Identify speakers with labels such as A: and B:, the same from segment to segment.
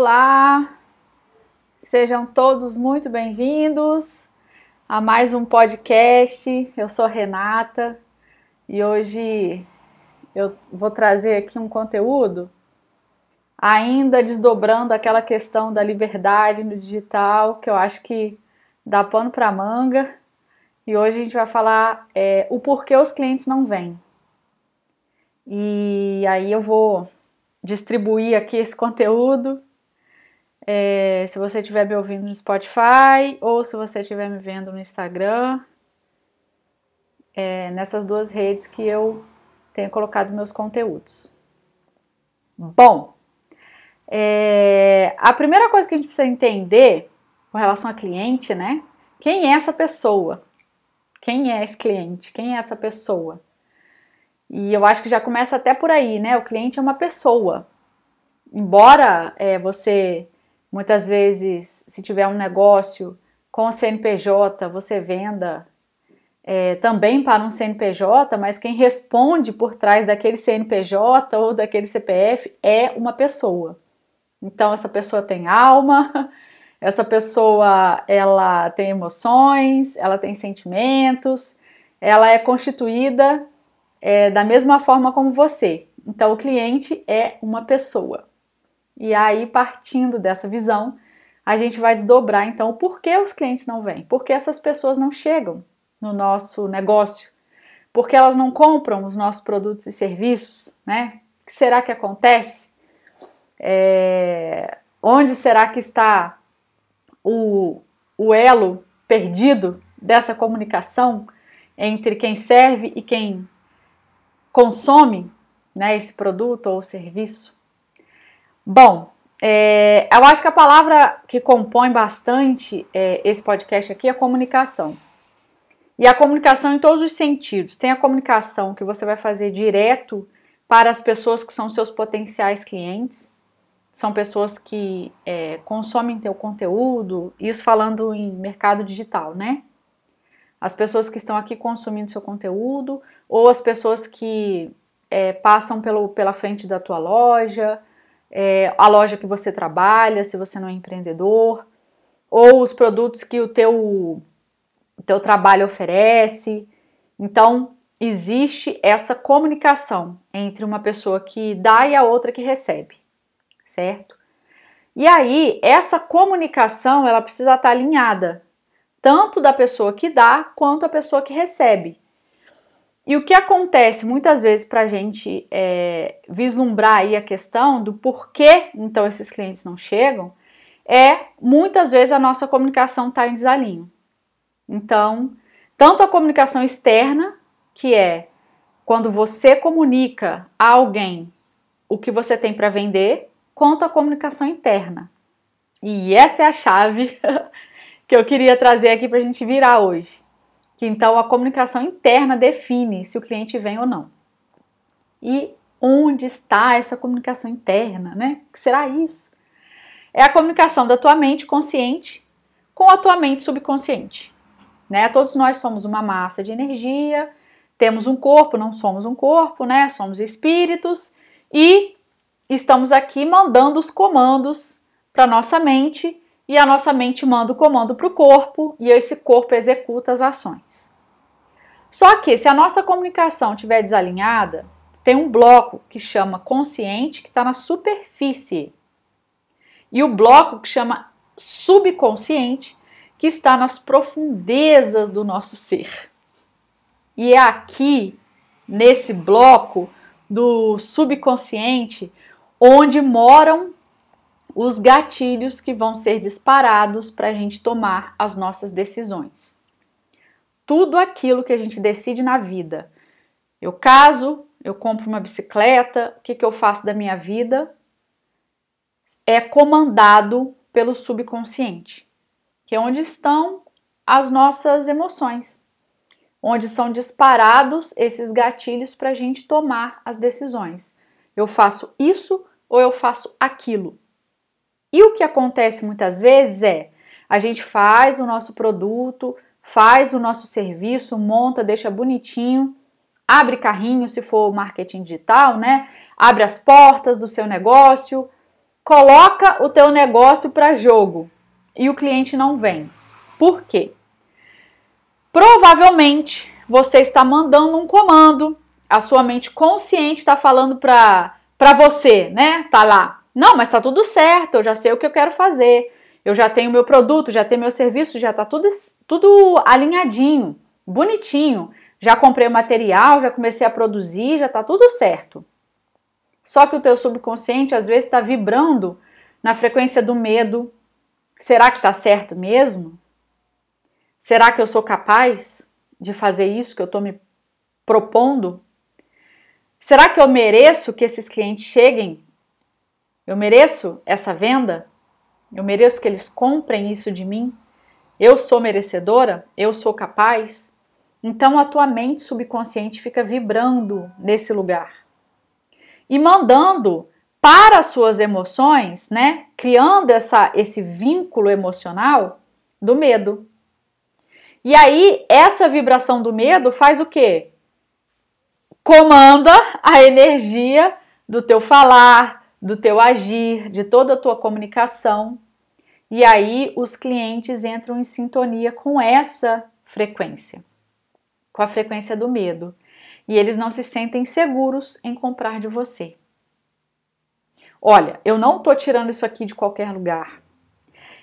A: Olá, sejam todos muito bem-vindos a mais um podcast. Eu sou Renata e hoje eu vou trazer aqui um conteúdo ainda desdobrando aquela questão da liberdade no digital que eu acho que dá pano para manga. E hoje a gente vai falar é, o porquê os clientes não vêm. E aí eu vou distribuir aqui esse conteúdo. É, se você estiver me ouvindo no Spotify ou se você estiver me vendo no Instagram, é, nessas duas redes que eu tenho colocado meus conteúdos. Bom, é, a primeira coisa que a gente precisa entender com relação a cliente, né? Quem é essa pessoa? Quem é esse cliente? Quem é essa pessoa? E eu acho que já começa até por aí, né? O cliente é uma pessoa. Embora é, você, muitas vezes, se tiver um negócio com o CNPJ, você venda é, também para um CNPJ, mas quem responde por trás daquele CNPJ ou daquele CPF é uma pessoa. Então, essa pessoa tem alma, essa pessoa ela tem emoções, ela tem sentimentos, ela é constituída é, da mesma forma como você. Então, o cliente é uma pessoa. E aí, partindo dessa visão, a gente vai desdobrar então por que os clientes não vêm, por que essas pessoas não chegam no nosso negócio, por que elas não compram os nossos produtos e serviços, né? O que será que acontece? É, onde será que está o, o elo perdido dessa comunicação entre quem serve e quem consome né, esse produto ou serviço? Bom, é, eu acho que a palavra que compõe bastante é, esse podcast aqui é comunicação. E a comunicação em todos os sentidos. Tem a comunicação que você vai fazer direto para as pessoas que são seus potenciais clientes, são pessoas que é, consomem teu conteúdo, isso falando em mercado digital, né? As pessoas que estão aqui consumindo seu conteúdo, ou as pessoas que é, passam pelo, pela frente da tua loja, é, a loja que você trabalha, se você não é empreendedor, ou os produtos que o teu, o teu trabalho oferece. Então, existe essa comunicação entre uma pessoa que dá e a outra que recebe, certo? E aí, essa comunicação, ela precisa estar alinhada, tanto da pessoa que dá quanto da pessoa que recebe. E o que acontece muitas vezes para a gente é, vislumbrar aí a questão do porquê então esses clientes não chegam é muitas vezes a nossa comunicação está em desalinho. Então, tanto a comunicação externa, que é quando você comunica a alguém o que você tem para vender, quanto a comunicação interna. E essa é a chave que eu queria trazer aqui para a gente virar hoje que então a comunicação interna define se o cliente vem ou não. E onde está essa comunicação interna, né? O que será isso? É a comunicação da tua mente consciente com a tua mente subconsciente. Né? Todos nós somos uma massa de energia, temos um corpo, não somos um corpo, né? Somos espíritos e estamos aqui mandando os comandos para nossa mente e a nossa mente manda o comando para o corpo e esse corpo executa as ações. Só que se a nossa comunicação estiver desalinhada, tem um bloco que chama consciente que está na superfície e o bloco que chama subconsciente que está nas profundezas do nosso ser. E é aqui, nesse bloco do subconsciente, onde moram os gatilhos que vão ser disparados para a gente tomar as nossas decisões. Tudo aquilo que a gente decide na vida. Eu caso, eu compro uma bicicleta, o que, que eu faço da minha vida? É comandado pelo subconsciente, que é onde estão as nossas emoções, onde são disparados esses gatilhos para a gente tomar as decisões. Eu faço isso ou eu faço aquilo. E o que acontece muitas vezes é a gente faz o nosso produto, faz o nosso serviço, monta, deixa bonitinho, abre carrinho se for marketing digital, né? Abre as portas do seu negócio, coloca o teu negócio para jogo e o cliente não vem. Por quê? Provavelmente você está mandando um comando, a sua mente consciente está falando para você, né? Tá lá. Não, mas tá tudo certo, eu já sei o que eu quero fazer. Eu já tenho meu produto, já tenho meu serviço, já tá tudo, tudo alinhadinho, bonitinho. Já comprei o material, já comecei a produzir, já tá tudo certo. Só que o teu subconsciente às vezes está vibrando na frequência do medo. Será que está certo mesmo? Será que eu sou capaz de fazer isso que eu estou me propondo? Será que eu mereço que esses clientes cheguem? Eu mereço essa venda? Eu mereço que eles comprem isso de mim? Eu sou merecedora? Eu sou capaz? Então a tua mente subconsciente fica vibrando nesse lugar e mandando para as suas emoções, né? Criando essa, esse vínculo emocional do medo. E aí, essa vibração do medo faz o quê? Comanda a energia do teu falar, do teu agir, de toda a tua comunicação. E aí, os clientes entram em sintonia com essa frequência, com a frequência do medo e eles não se sentem seguros em comprar de você. Olha, eu não estou tirando isso aqui de qualquer lugar.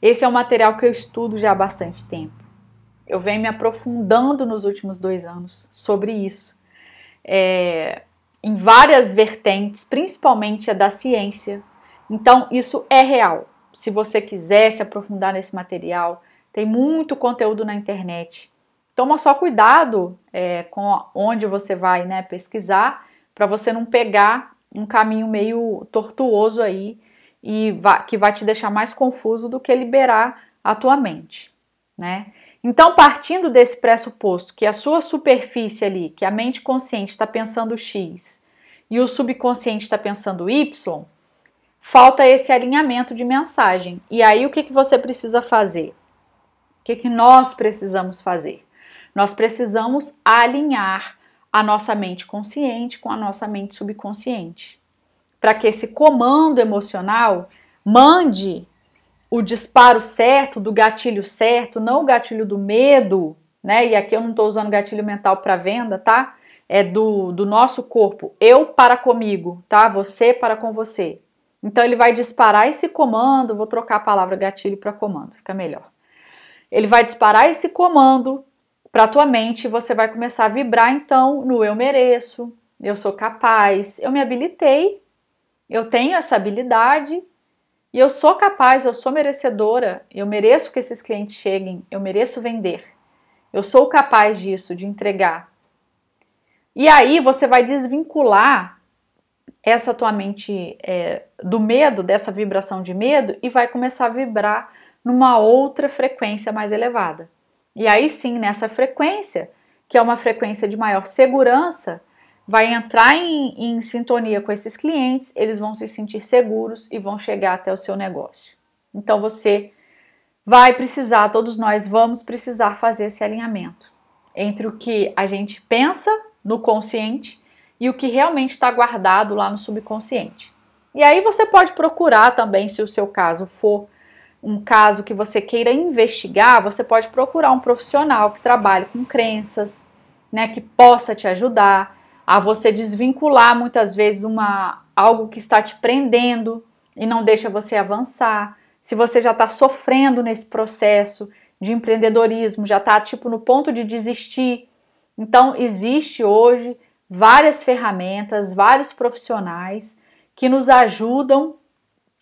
A: Esse é um material que eu estudo já há bastante tempo. Eu venho me aprofundando nos últimos dois anos sobre isso, é, em várias vertentes, principalmente a da ciência. Então, isso é real. Se você quiser se aprofundar nesse material, tem muito conteúdo na internet toma só cuidado é, com onde você vai né, pesquisar para você não pegar um caminho meio tortuoso aí e que vai te deixar mais confuso do que liberar a tua mente, né? Então, partindo desse pressuposto que a sua superfície ali, que a mente consciente está pensando X e o subconsciente está pensando Y, falta esse alinhamento de mensagem. E aí, o que, que você precisa fazer? O que, que nós precisamos fazer? Nós precisamos alinhar a nossa mente consciente com a nossa mente subconsciente, para que esse comando emocional mande o disparo certo, do gatilho certo, não o gatilho do medo, né? E aqui eu não estou usando gatilho mental para venda, tá? É do, do nosso corpo, eu para comigo, tá? Você para com você. Então ele vai disparar esse comando, vou trocar a palavra gatilho para comando, fica melhor. Ele vai disparar esse comando para tua mente você vai começar a vibrar então no eu mereço, eu sou capaz, eu me habilitei, eu tenho essa habilidade e eu sou capaz, eu sou merecedora, eu mereço que esses clientes cheguem, eu mereço vender. Eu sou capaz disso, de entregar. E aí você vai desvincular essa tua mente é, do medo, dessa vibração de medo, e vai começar a vibrar numa outra frequência mais elevada. E aí sim, nessa frequência, que é uma frequência de maior segurança, vai entrar em, em, sintonia com esses clientes, eles vão se sentir seguros e vão chegar até o seu negócio. Então você vai precisar, todos nós vamos precisar fazer esse alinhamento entre o que a gente pensa no consciente e o que realmente está guardado lá no subconsciente. E aí você pode procurar também, se o seu caso for um caso que você queira investigar, você pode procurar um profissional que trabalhe com crenças, né, que possa te ajudar a você desvincular muitas vezes uma algo que está te prendendo e não deixa você avançar. Se você já está sofrendo nesse processo de empreendedorismo, já está tipo no ponto de desistir, então existe hoje várias ferramentas, vários profissionais que nos ajudam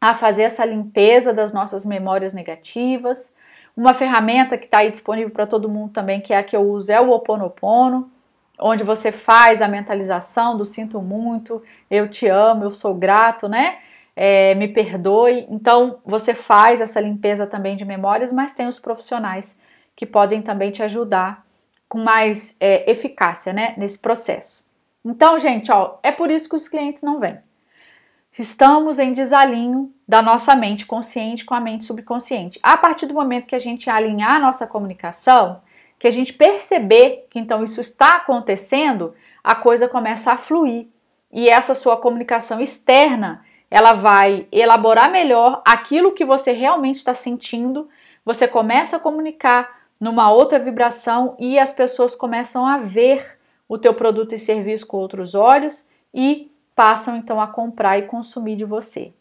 A: a fazer essa limpeza das nossas memórias negativas. Uma ferramenta que está aí disponível para todo mundo também, que é a que eu uso, é o Oponopono, onde você faz a mentalização do sinto muito, eu te amo, eu sou grato, né? É, me perdoe. Então você faz essa limpeza também de memórias, mas tem os profissionais que podem também te ajudar com mais é, eficácia, né? Nesse processo. Então, gente, ó, é por isso que os clientes não vêm. Estamos em desalinho da nossa mente consciente com a mente subconsciente. A partir do momento que a gente alinhar a nossa comunicação, que a gente perceber que então isso está acontecendo, a coisa começa a fluir. E essa sua comunicação externa, ela vai elaborar melhor aquilo que você realmente está sentindo. Você começa a comunicar numa outra vibração e as pessoas começam a ver o teu produto e serviço com outros olhos e passam então a comprar e consumir de você.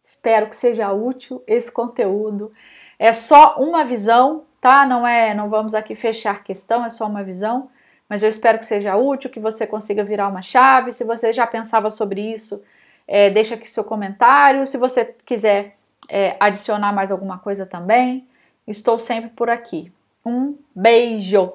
A: Espero que seja útil esse conteúdo. É só uma visão, tá? Não é, não vamos aqui fechar questão, é só uma visão, mas eu espero que seja útil, que você consiga virar uma chave. Se você já pensava sobre isso, é, deixa aqui seu comentário. Se você quiser é, adicionar mais alguma coisa também, estou sempre por aqui. Um beijo!